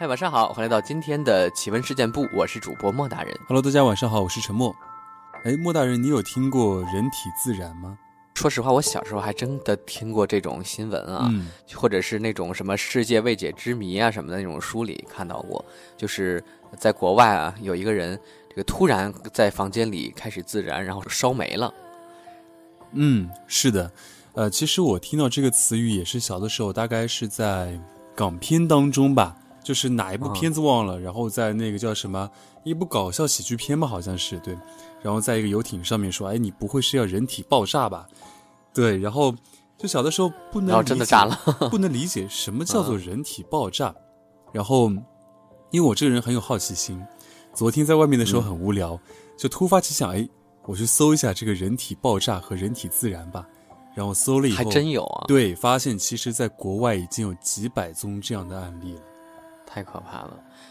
嗨，晚上好，欢迎来到今天的奇闻事件部，我是主播莫大人。Hello，大家晚上好，我是陈默。哎，莫大人，你有听过人体自燃吗？说实话，我小时候还真的听过这种新闻啊，嗯，或者是那种什么世界未解之谜啊什么的那种书里看到过，就是在国外啊，有一个人这个突然在房间里开始自燃，然后烧没了。嗯，是的。呃，其实我听到这个词语也是小的时候，大概是在港片当中吧，就是哪一部啊片子忘了，然后在那个叫什么一部搞笑喜剧片吧，好像是对，然后在一个游艇上面说，哎，你不会是要人体爆炸吧？对，然后就小的时候不能理解炸了不能理解什么叫做人体爆炸。然后，因为我这个人很有好奇心，昨天在外面的时候很无聊，就突发奇想，哎，我去搜一下这个人体爆炸和人体自燃吧。然后搜了以后，还真有啊，对，发现其实在国外已经有几百宗这样的案例了。太可怕了。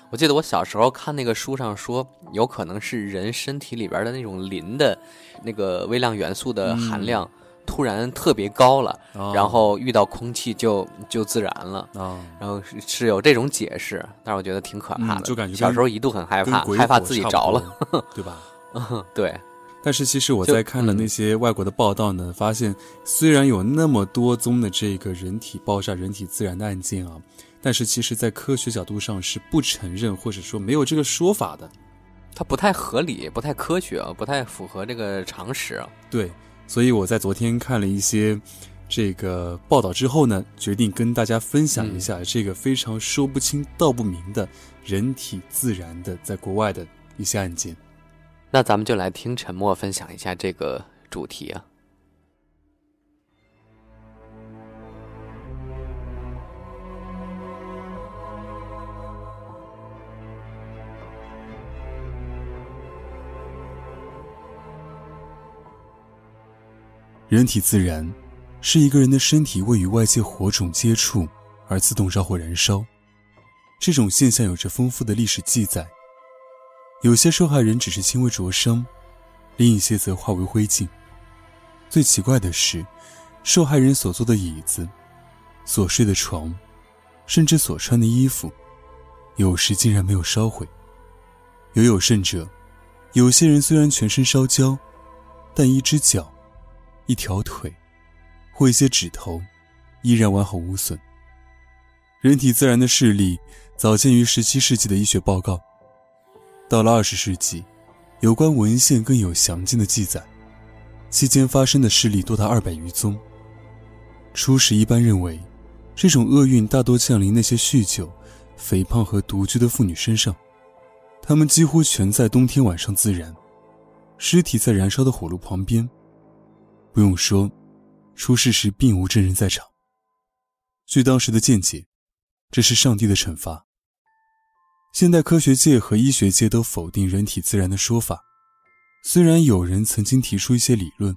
我记得我小时候看那个书上说，有可能是人身体里边的那种磷的那个微量元素的含量突然特别高了，啊然后遇到空气就就自燃了。啊，然后是是有这种解释，但是我觉得挺可怕的，嗯就感觉小时候一度很害怕，害怕自己着了。对吧？对，但是其实我在看了那些外国的报道呢，发现虽然有那么多宗的这个人体爆炸、人体自燃的案件啊，但是其实在科学角度上是不承认或者说没有这个说法的。它不太合理，不太科学啊，不太符合这个常识啊。对，所以我在昨天看了一些这个报道之后呢，决定跟大家分享一下这个非常说不清道不明的人体自燃的在国外的一些案件。那咱们就来听陈默分享一下这个主题啊。人体自燃，是一个人的身体未与外界火种接触而自动着火燃烧。这种现象有着丰富的历史记载，有些受害人只是轻微灼伤，另一些则化为灰烬。最奇怪的是，受害人所坐的椅子、所睡的床，甚至所穿的衣服，有时竟然没有烧毁。尤有甚者，有些人虽然全身烧焦，但一只脚。一条腿，或一些指头，依然完好无损。人体自燃的事例早见于17世纪的医学报告，到了20世纪，有关文献更有详尽的记载，期间发生的事例多达200余宗。初始一般认为，这种厄运大多降临那些酗酒、肥胖和独居的妇女身上，她们几乎全在冬天晚上自燃，尸体在燃烧的火炉旁边。不用说，出事时并无证人在场。据当时的见解，这是上帝的惩罚。现代科学界和医学界都否定人体自燃的说法，虽然有人曾经提出一些理论，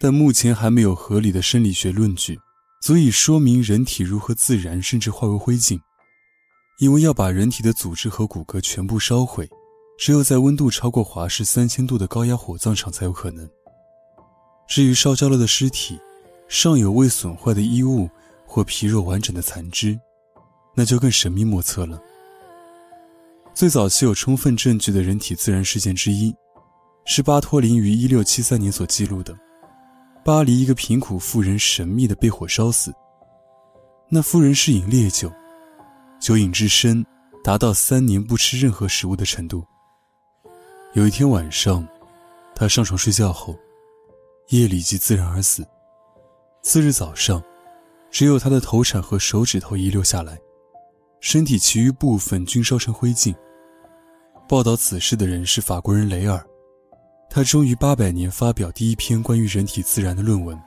但目前还没有合理的生理学论据足以说明人体如何自燃甚至化为灰烬。因为要把人体的组织和骨骼全部烧毁，只有在温度超过华氏三千度的高压火葬场才有可能。至于烧焦了的尸体，尚有未损坏的衣物或皮肉完整的残肢，那就更神秘莫测了。最早期有充分证据的人体自然事件之一，是巴托林于1673年所记录的，巴黎一个贫苦妇人神秘地被火烧死。那妇人是饮烈酒，酒瘾之深，达到三年不吃任何食物的程度。有一天晚上，她上床睡觉后。夜里即自燃而死。次日早上，只有他的头产和手指头遗留下来，身体其余部分均烧成灰烬。报道此事的人是法国人雷尔，他终于八百年发表第一篇关于人体自然的论文。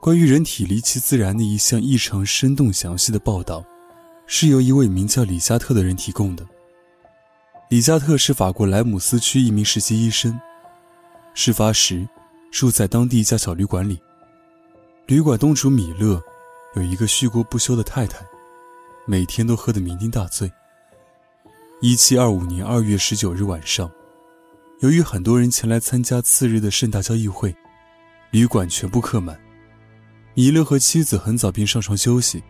关于人体离奇自然的一项异常生动详细的报道，是由一位名叫李加特的人提供的。李加特是法国莱姆斯区一名实习医生。事发时，住在当地一家小旅馆里。旅馆东主米勒有一个酗过不休的太太，每天都喝得酩酊大醉。一七二五年二月十九日晚上，由于很多人前来参加次日的盛大交易会，旅馆全部客满。米勒和妻子很早便上床休息。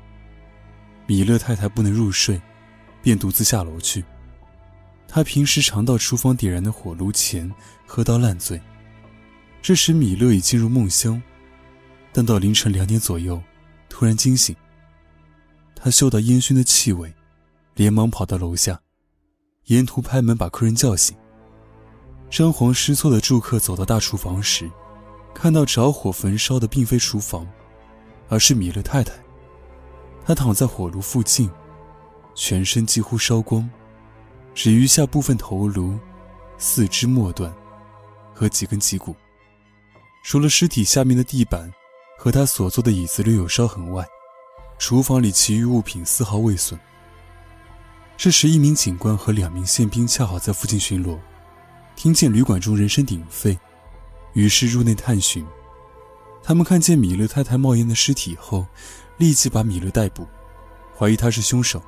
米勒太太不能入睡，便独自下楼去。他平时常到厨房点燃的火炉前喝到烂醉。这时米勒已进入梦乡，但到凌晨两点左右，突然惊醒。他嗅到烟熏的气味，连忙跑到楼下，沿途拍门把客人叫醒。张皇失措的住客走到大厨房时，看到着火焚烧的并非厨房，而是米勒太太。她躺在火炉附近，全身几乎烧光，只余下部分头颅、四肢末端和几根脊骨。除了尸体下面的地板和他所坐的椅子略有烧痕外，厨房里其余物品丝毫未损。这时，一名警官和两名宪兵恰好在附近巡逻。听见旅馆中人声鼎沸，于是入内探寻。他们看见米勒太太冒烟的尸体后，立即把米勒逮捕，怀疑他是凶手。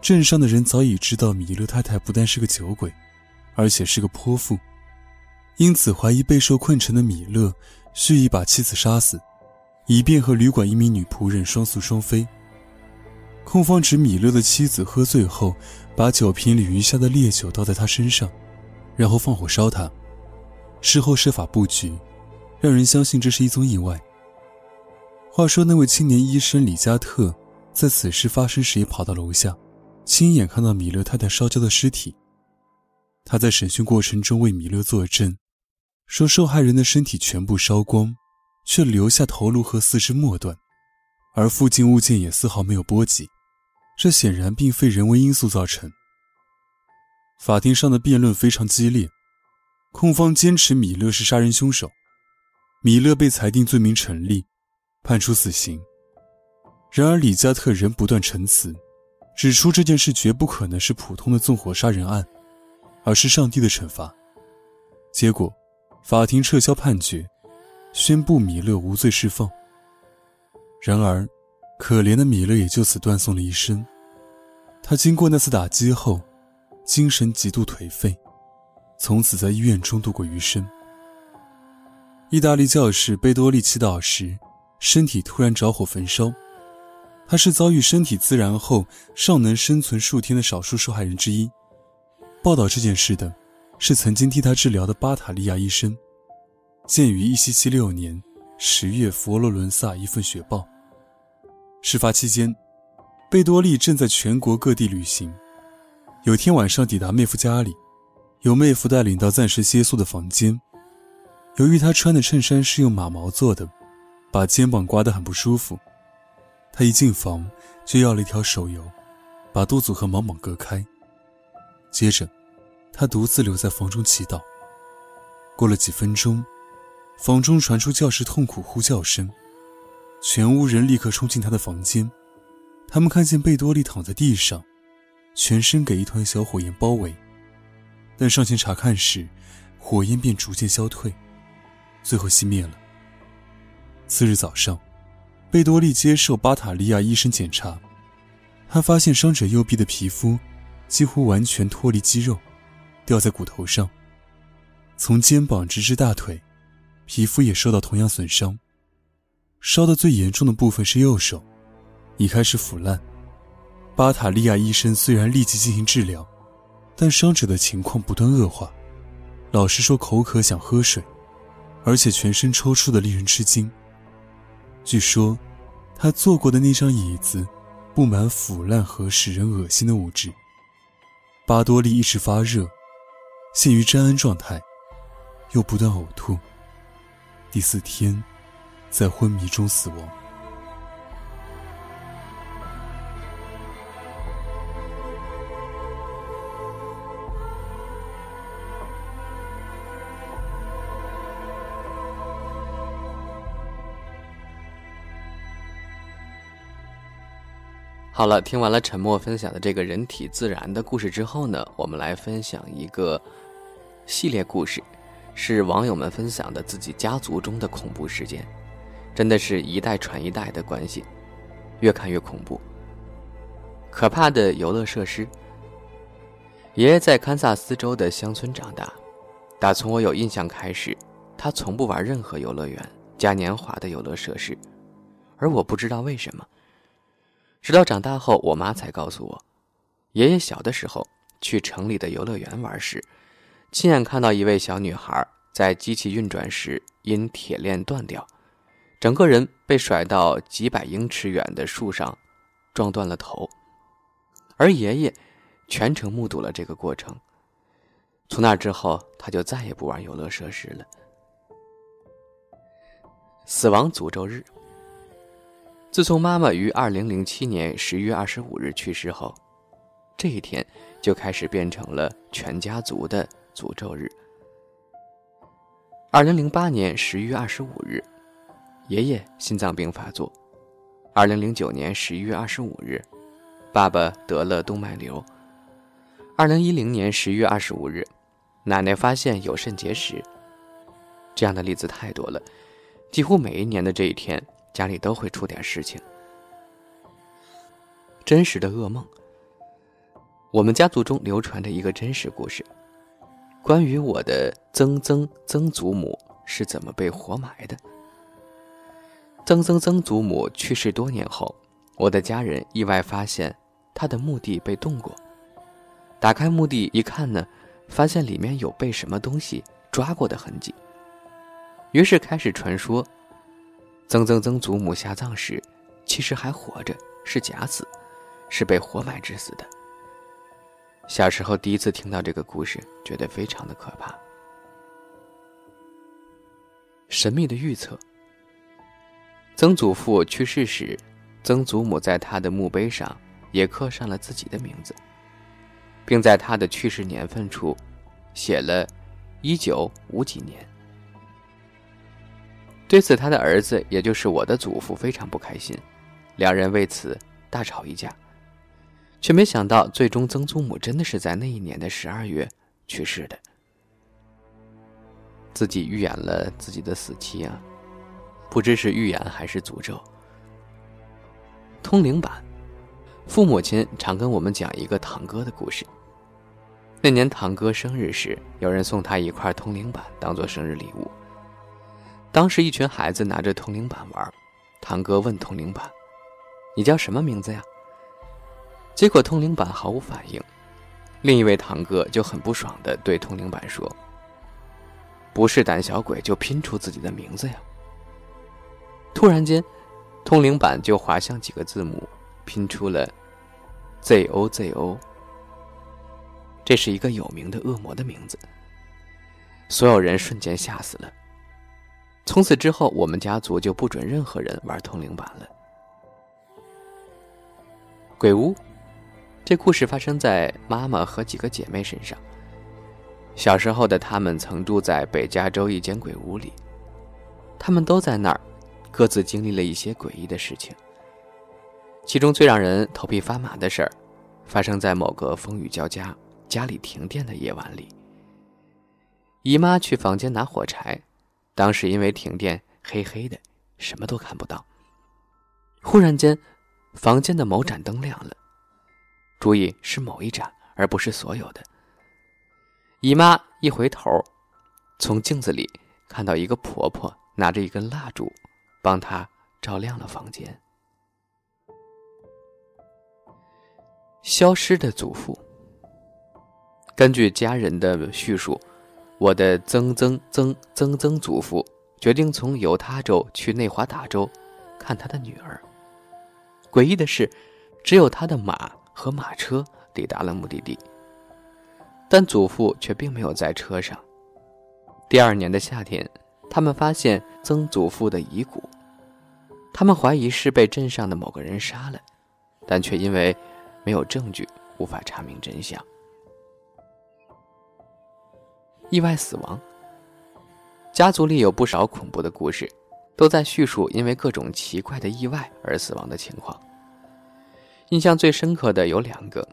镇上的人早已知道米勒太太不但是个酒鬼，而且是个泼妇，因此怀疑备受困城的米勒蓄意把妻子杀死，以便和旅馆一名女仆人双宿双飞。控方指米勒的妻子喝醉后，把酒瓶里余下的烈酒倒在他身上。然后放火烧他，事后设法布局，让人相信这是一宗意外。话说那位青年医生李加特，在此事发生时也跑到楼下，亲眼看到米勒太太烧焦的尸体。他在审讯过程中为米勒作证，说受害人的身体全部烧光，却留下头颅和四肢末端，而附近物件也丝毫没有波及，这显然并非人为因素造成。法庭上的辩论非常激烈，控方坚持米勒是杀人凶手，米勒被裁定罪名成立，判处死刑。然而李加特仍不断陈词，指出这件事绝不可能是普通的纵火杀人案，而是上帝的惩罚。结果，法庭撤销判决，宣布米勒无罪释放。然而，可怜的米勒也就此断送了一生。他经过那次打击后。精神极度颓废，从此在医院中度过余生。意大利教士贝多利祈祷时，身体突然着火焚烧。他是遭遇身体自燃后尚能生存数天的少数受害人之一。报道这件事的，是曾经替他治疗的巴塔利亚医生。鉴于1776年十月佛罗伦萨一份雪报。事发期间，贝多利正在全国各地旅行。有天晚上抵达妹夫家里，由妹夫带领到暂时歇宿的房间。由于他穿的衬衫是用马毛做的，把肩膀刮得很不舒服。他一进房就要了一条手油，把肚子和毛毛隔开。接着，他独自留在房中祈祷。过了几分钟，房中传出教室痛苦呼叫声，全屋人立刻冲进他的房间。他们看见贝多利躺在地上。全身给一团小火焰包围，但上前查看时，火焰便逐渐消退，最后熄灭了。次日早上，贝多利接受巴塔利亚医生检查，他发现伤者右臂的皮肤几乎完全脱离肌肉，掉在骨头上。从肩膀直至大腿，皮肤也受到同样损伤。烧得最严重的部分是右手，已开始腐烂。巴塔利亚医生虽然立即进行治疗，但伤者的情况不断恶化。老实说，口渴想喝水，而且全身抽搐的令人吃惊。据说，他坐过的那张椅子布满腐烂和使人恶心的物质。巴多利一直发热，陷于沾恩状态，又不断呕吐。第四天，在昏迷中死亡。好了，听完了沉默分享的这个人体自燃的故事之后呢，我们来分享一个系列故事，是网友们分享的自己家族中的恐怖事件，真的是一代传一代的关系，越看越恐怖。可怕的游乐设施。爷爷在堪萨斯州的乡村长大，打从我有印象开始，他从不玩任何游乐园、嘉年华的游乐设施，而我不知道为什么。直到长大后，我妈才告诉我，爷爷小的时候去城里的游乐园玩时，亲眼看到一位小女孩在机器运转时因铁链断掉，整个人被甩到几百英尺远的树上，撞断了头，而爷爷全程目睹了这个过程。从那之后，他就再也不玩游乐设施了。死亡诅咒日。自从妈妈于二零零七年十月二十五日去世后，这一天就开始变成了全家族的诅咒日。二零零八年十一月二十五日，爷爷心脏病发作；二零零九年十一月二十五日，爸爸得了动脉瘤；二零一零年十一月二十五日，奶奶发现有肾结石。这样的例子太多了。几乎每一年的这一天，家里都会出点事情。真实的噩梦。我们家族中流传着一个真实故事，关于我的曾曾曾祖母是怎么被活埋的。曾曾曾祖母去世多年后，我的家人意外发现她的墓地被动过。打开墓地一看呢，发现里面有被什么东西抓过的痕迹。于是开始传说，曾曾曾祖母下葬时，其实还活着，是假死，是被活埋致死的。小时候第一次听到这个故事，觉得非常的可怕。神秘的预测。曾祖父去世时，曾祖母在他的墓碑上也刻上了自己的名字，并在他的去世年份处，写了“一九五几年”。对此，他的儿子，也就是我的祖父，非常不开心，两人为此大吵一架，却没想到，最终曾祖母真的是在那一年的十二月去世的。自己预言了自己的死期啊，不知是预言还是诅咒。通灵板，父母亲常跟我们讲一个堂哥的故事。那年堂哥生日时，有人送他一块通灵板，当做生日礼物。当时一群孩子拿着通灵板玩，堂哥问通灵板：“你叫什么名字呀？”结果通灵板毫无反应。另一位堂哥就很不爽的对通灵板说：“不是胆小鬼就拼出自己的名字呀！”突然间，通灵板就滑向几个字母，拼出了 “z o z o”。这是一个有名的恶魔的名字。所有人瞬间吓死了。从此之后，我们家族就不准任何人玩通灵板了。鬼屋，这故事发生在妈妈和几个姐妹身上。小时候的他们曾住在北加州一间鬼屋里，他们都在那儿，各自经历了一些诡异的事情。其中最让人头皮发麻的事儿，发生在某个风雨交加、家里停电的夜晚里。姨妈去房间拿火柴。当时因为停电，黑黑的，什么都看不到。忽然间，房间的某盏灯亮了，注意是某一盏，而不是所有的。姨妈一回头，从镜子里看到一个婆婆拿着一根蜡烛，帮他照亮了房间。消失的祖父。根据家人的叙述。我的曾曾曾曾曾祖父决定从犹他州去内华达州看他的女儿。诡异的是，只有他的马和马车抵达了目的地，但祖父却并没有在车上。第二年的夏天，他们发现曾祖父的遗骨，他们怀疑是被镇上的某个人杀了，但却因为没有证据，无法查明真相。意外死亡。家族里有不少恐怖的故事，都在叙述因为各种奇怪的意外而死亡的情况。印象最深刻的有两个，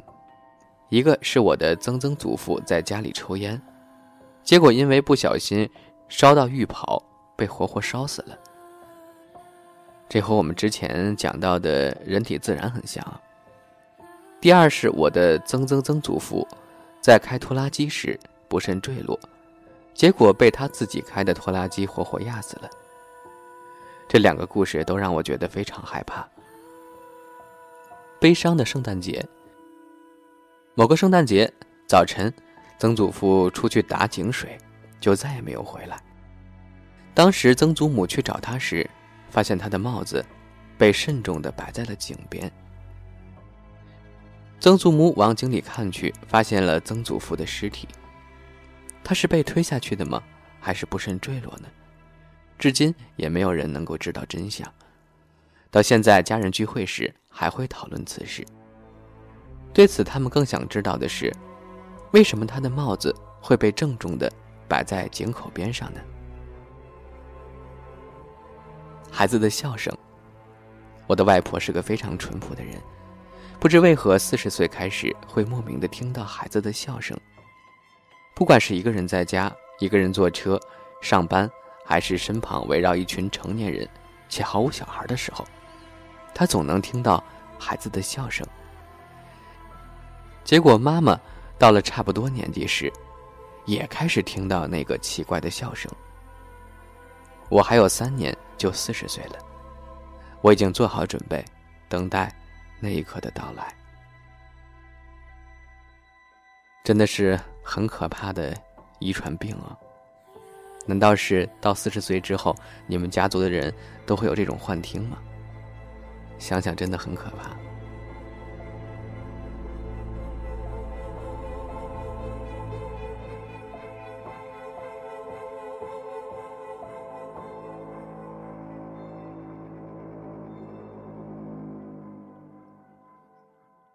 一个是我的曾曾祖父在家里抽烟，结果因为不小心烧到浴袍，被活活烧死了。这和我们之前讲到的人体自燃很像。第二是我的曾曾曾祖父在开拖拉机时。不慎坠落，结果被他自己开的拖拉机活活压死了。这两个故事都让我觉得非常害怕。悲伤的圣诞节。某个圣诞节早晨，曾祖父出去打井水，就再也没有回来。当时曾祖母去找他时，发现他的帽子被慎重地摆在了井边。曾祖母往井里看去，发现了曾祖父的尸体。他是被推下去的吗？还是不慎坠落呢？至今也没有人能够知道真相。到现在，家人聚会时还会讨论此事。对此，他们更想知道的是，为什么他的帽子会被郑重地摆在井口边上呢？孩子的笑声。我的外婆是个非常淳朴的人，不知为何四十岁开始会莫名的听到孩子的笑声。不管是一个人在家，一个人坐车上班，还是身旁围绕一群成年人且毫无小孩的时候，她总能听到孩子的笑声。结果妈妈到了差不多年纪时，也开始听到那个奇怪的笑声。我还有三年就四十岁了，我已经做好准备，等待那一刻的到来。真的是很可怕的遗传病啊！难道是到四十岁之后，你们家族的人都会有这种幻听吗？想想真的很可怕。